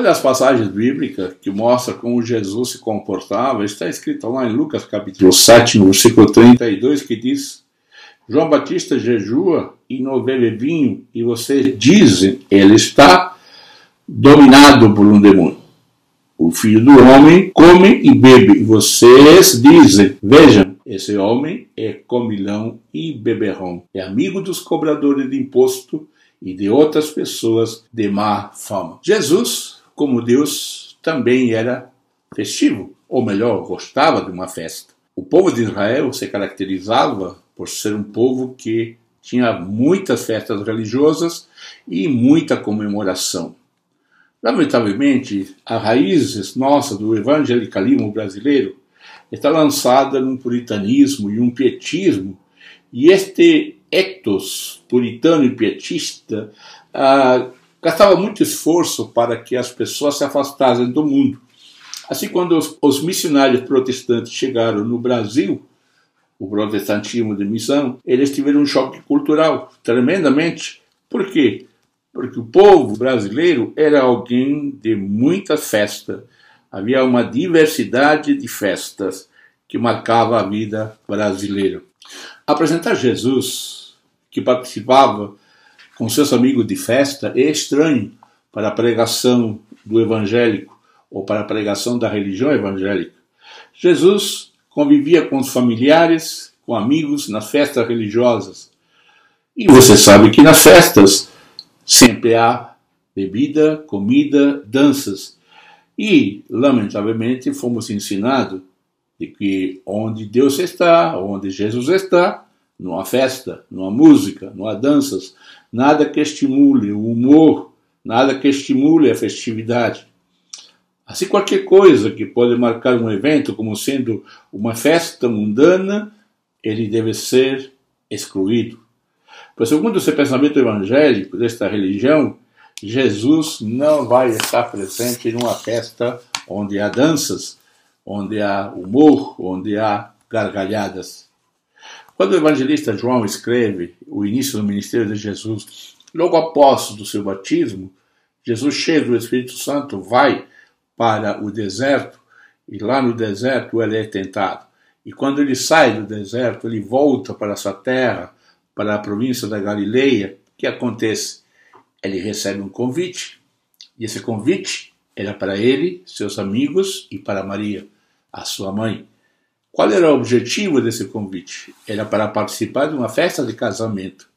Uma das passagens bíblicas que mostra como Jesus se comportava está escrita lá em Lucas capítulo 7, no versículo 32, que diz: João Batista jejua e não bebe vinho, e vocês dizem, ele está dominado por um demônio. O filho do homem come e bebe, e vocês dizem, vejam, esse homem é comilão e beberrão, é amigo dos cobradores de imposto e de outras pessoas de má fama. Jesus, como Deus, também era festivo, ou melhor, gostava de uma festa. O povo de Israel se caracterizava por ser um povo que tinha muitas festas religiosas e muita comemoração. Lamentavelmente, as raízes nossas do evangelicalismo brasileiro está lançada num puritanismo e um pietismo, e este ectos puritano e pietista ah, gastava muito esforço para que as pessoas se afastassem do mundo. Assim, quando os, os missionários protestantes chegaram no Brasil, o protestantismo de missão, eles tiveram um choque cultural tremendamente. Por quê? Porque o povo brasileiro era alguém de muita festa. Havia uma diversidade de festas que marcava a vida brasileira. Apresentar Jesus, que participava com seus amigos de festa, é estranho para a pregação do evangélico ou para a pregação da religião evangélica. Jesus convivia com os familiares, com amigos nas festas religiosas. E você sabe que nas festas sempre há bebida, comida, danças. E, lamentavelmente, fomos ensinados de que onde Deus está, onde Jesus está, não há festa, não há música, não há danças, nada que estimule o humor, nada que estimule a festividade. Assim, qualquer coisa que pode marcar um evento como sendo uma festa mundana, ele deve ser excluído. Pois, segundo esse pensamento evangélico desta religião, Jesus não vai estar presente numa festa onde há danças, onde há humor, onde há gargalhadas. Quando o evangelista João escreve o início do ministério de Jesus, logo após do seu batismo, Jesus, cheio do Espírito Santo, vai para o deserto, e lá no deserto ele é tentado. E quando ele sai do deserto, ele volta para sua terra, para a província da Galileia, o que acontece? Ele recebe um convite, e esse convite era para ele, seus amigos e para Maria, a sua mãe. Qual era o objetivo desse convite? Era para participar de uma festa de casamento.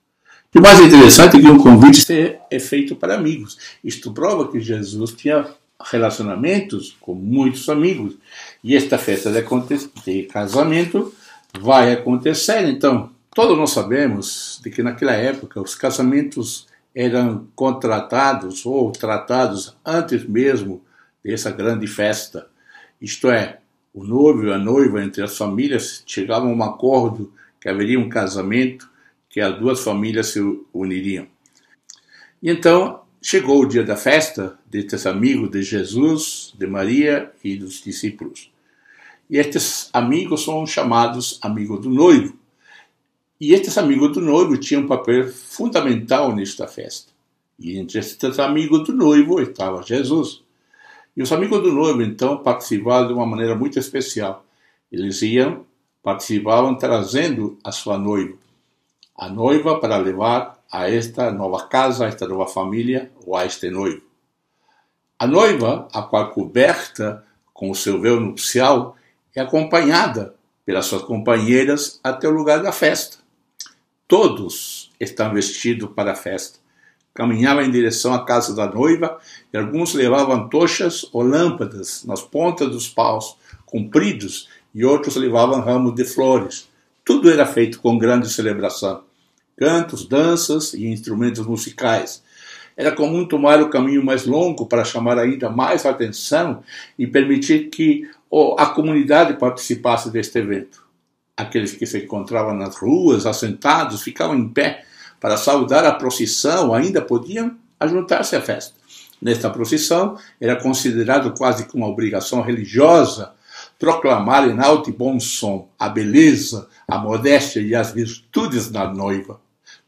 E o mais interessante é que um convite é feito para amigos. Isto prova que Jesus tinha relacionamentos com muitos amigos. E esta festa de casamento vai acontecer. Então, todos nós sabemos de que naquela época os casamentos eram contratados ou tratados antes mesmo dessa grande festa. Isto é, o noivo e a noiva entre as famílias chegavam a um acordo que haveria um casamento, que as duas famílias se uniriam. E então Chegou o dia da festa destes amigos de Jesus, de Maria e dos discípulos. E estes amigos são chamados amigos do noivo. E estes amigos do noivo tinham um papel fundamental nesta festa. E entre estes amigos do noivo estava Jesus. E os amigos do noivo, então, participavam de uma maneira muito especial. Eles iam, participavam trazendo a sua noiva. A noiva para levar a esta nova casa, a esta nova família ou a este noivo. A noiva, a qual coberta com o seu véu nupcial, é acompanhada pelas suas companheiras até o lugar da festa. Todos estão vestidos para a festa. Caminhavam em direção à casa da noiva e alguns levavam tochas ou lâmpadas nas pontas dos paus compridos e outros levavam ramos de flores. Tudo era feito com grande celebração cantos, danças e instrumentos musicais. Era comum tomar o caminho mais longo para chamar ainda mais atenção e permitir que a comunidade participasse deste evento. Aqueles que se encontravam nas ruas, assentados, ficavam em pé para saudar a procissão, ainda podiam ajuntar-se à festa. Nesta procissão, era considerado quase como uma obrigação religiosa proclamar em alto e bom som a beleza, a modéstia e as virtudes da noiva.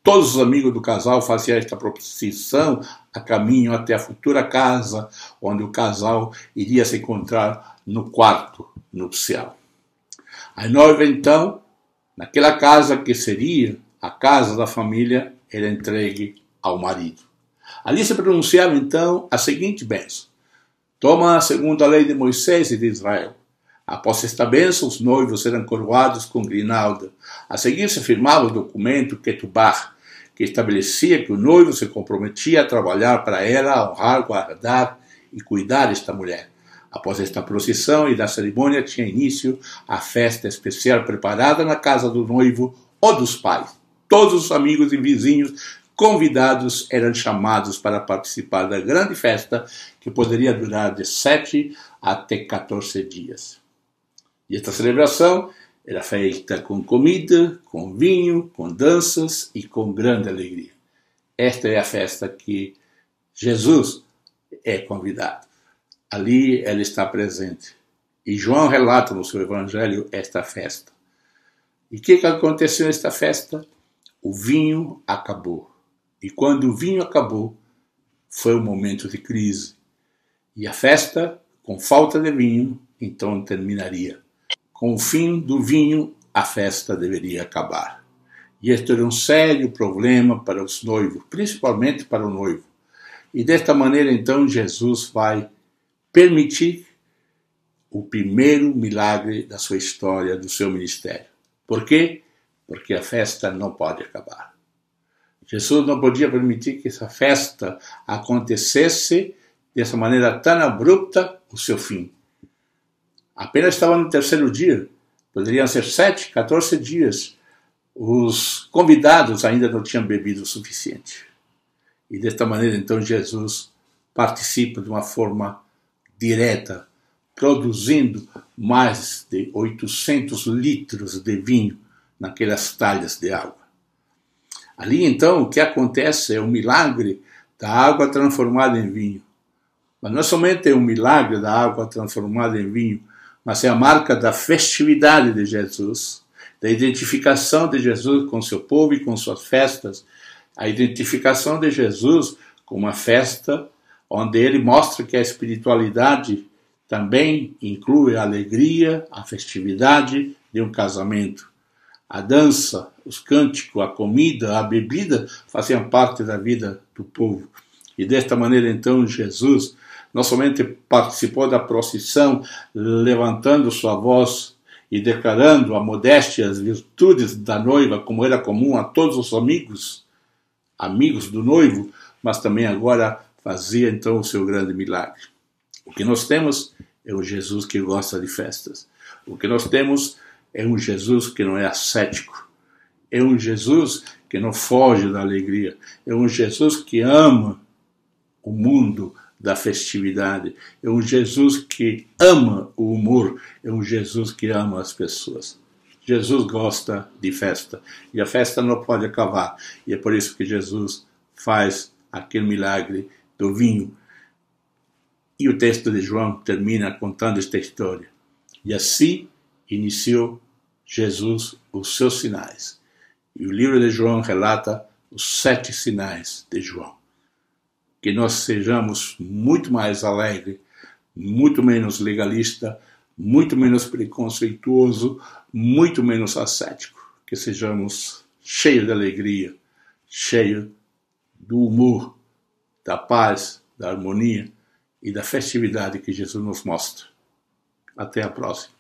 Todos os amigos do casal faziam esta procissão a caminho até a futura casa, onde o casal iria se encontrar no quarto nupcial. A noiva, então, naquela casa que seria a casa da família, era entregue ao marido. Ali se pronunciava, então, a seguinte bênção: Toma a lei de Moisés e de Israel. Após esta bênção, os noivos eram coroados com grinalda. A seguir se firmava o documento Ketubah, que estabelecia que o noivo se comprometia a trabalhar para ela, honrar, guardar e cuidar desta mulher. Após esta procissão e da cerimônia tinha início a festa especial preparada na casa do noivo ou dos pais. Todos os amigos e vizinhos convidados eram chamados para participar da grande festa que poderia durar de sete até 14 dias. E esta celebração era feita com comida, com vinho, com danças e com grande alegria. Esta é a festa que Jesus é convidado. Ali ele está presente. E João relata no seu evangelho esta festa. E o que, que aconteceu nesta festa? O vinho acabou. E quando o vinho acabou, foi um momento de crise. E a festa, com falta de vinho, então terminaria. Com o fim do vinho, a festa deveria acabar. E este era um sério problema para os noivos, principalmente para o noivo. E desta maneira, então, Jesus vai permitir o primeiro milagre da sua história, do seu ministério. Por quê? Porque a festa não pode acabar. Jesus não podia permitir que essa festa acontecesse dessa maneira tão abrupta o seu fim. Apenas estava no terceiro dia, poderiam ser sete, 14 dias. Os convidados ainda não tinham bebido o suficiente. E desta maneira, então, Jesus participa de uma forma direta, produzindo mais de 800 litros de vinho naquelas talhas de água. Ali, então, o que acontece é o milagre da água transformada em vinho. Mas não é somente o milagre da água transformada em vinho, mas é a marca da festividade de Jesus, da identificação de Jesus com seu povo e com suas festas, a identificação de Jesus com uma festa onde ele mostra que a espiritualidade também inclui a alegria, a festividade de um casamento. A dança, os cânticos, a comida, a bebida faziam parte da vida do povo. E desta maneira, então, Jesus não somente participou da procissão, levantando sua voz e declarando a modéstia as virtudes da noiva, como era comum a todos os amigos, amigos do noivo, mas também agora fazia então o seu grande milagre. O que nós temos é um Jesus que gosta de festas. O que nós temos é um Jesus que não é ascético. É um Jesus que não foge da alegria. É um Jesus que ama o mundo, da festividade. É um Jesus que ama o humor, é um Jesus que ama as pessoas. Jesus gosta de festa e a festa não pode acabar. E é por isso que Jesus faz aquele milagre do vinho. E o texto de João termina contando esta história. E assim iniciou Jesus os seus sinais. E o livro de João relata os sete sinais de João que nós sejamos muito mais alegre, muito menos legalista, muito menos preconceituoso, muito menos ascético, que sejamos cheios de alegria, cheios do humor, da paz, da harmonia e da festividade que Jesus nos mostra. Até a próxima.